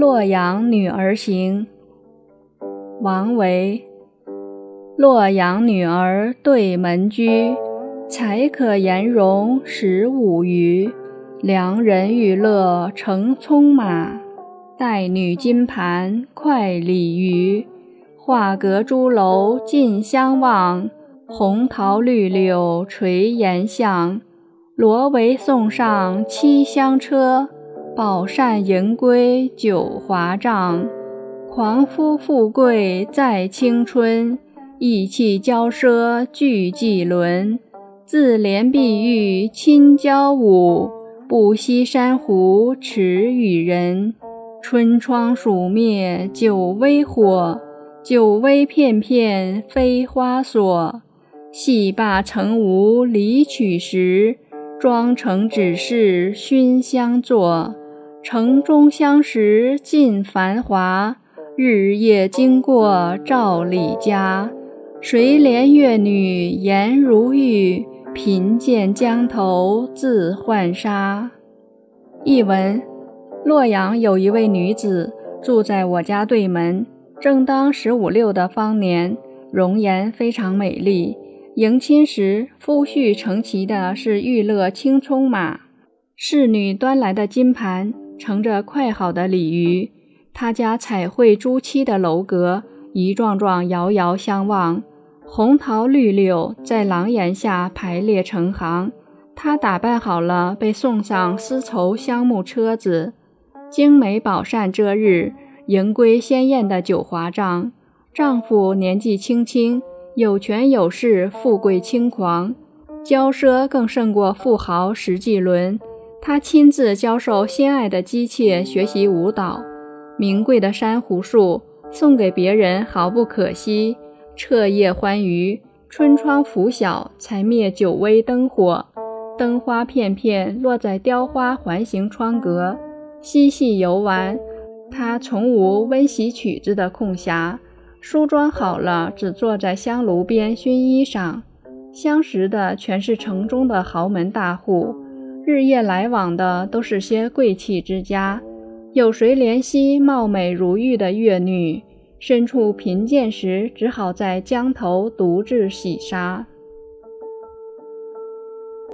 洛阳女儿行，王维。洛阳女儿对门居，才可颜容十五余。良人玉勒乘葱马，待女金盘快鲤鱼。画阁朱楼尽相望，红桃绿柳垂檐下。罗帷送上七香车。宝扇盈归九华帐，狂夫富贵在青春，意气骄奢俱纪伦。自怜碧玉亲娇舞，不惜珊瑚耻与人。春窗暑灭酒微火，酒微片片飞花锁。戏罢曾无离曲时，妆成只是熏香作。城中相识尽繁华，日夜经过赵李家。谁怜越女颜如玉，贫贱江头自浣纱。译文：洛阳有一位女子住在我家对门，正当十五六的芳年，容颜非常美丽。迎亲时，夫婿乘骑的是玉勒青葱马，侍女端来的金盘。盛着快好的鲤鱼，他家彩绘朱漆的楼阁一幢幢遥遥相望，红桃绿柳在廊檐下排列成行。他打扮好了，被送上丝绸香木车子，精美宝扇遮日，迎归鲜艳的九华帐。丈夫年纪轻轻，有权有势，富贵轻狂，骄奢更胜过富豪石纪伦。他亲自教授心爱的姬妾学习舞蹈，名贵的珊瑚树送给别人毫不可惜。彻夜欢娱，春窗拂晓才灭酒微灯火，灯花片片落在雕花环形窗格，嬉戏游玩。他从无温习曲子的空暇，梳妆好了，只坐在香炉边熏衣裳。相识的全是城中的豪门大户。日夜来往的都是些贵气之家，有谁怜惜貌美如玉的越女？身处贫贱时，只好在江头独自洗沙。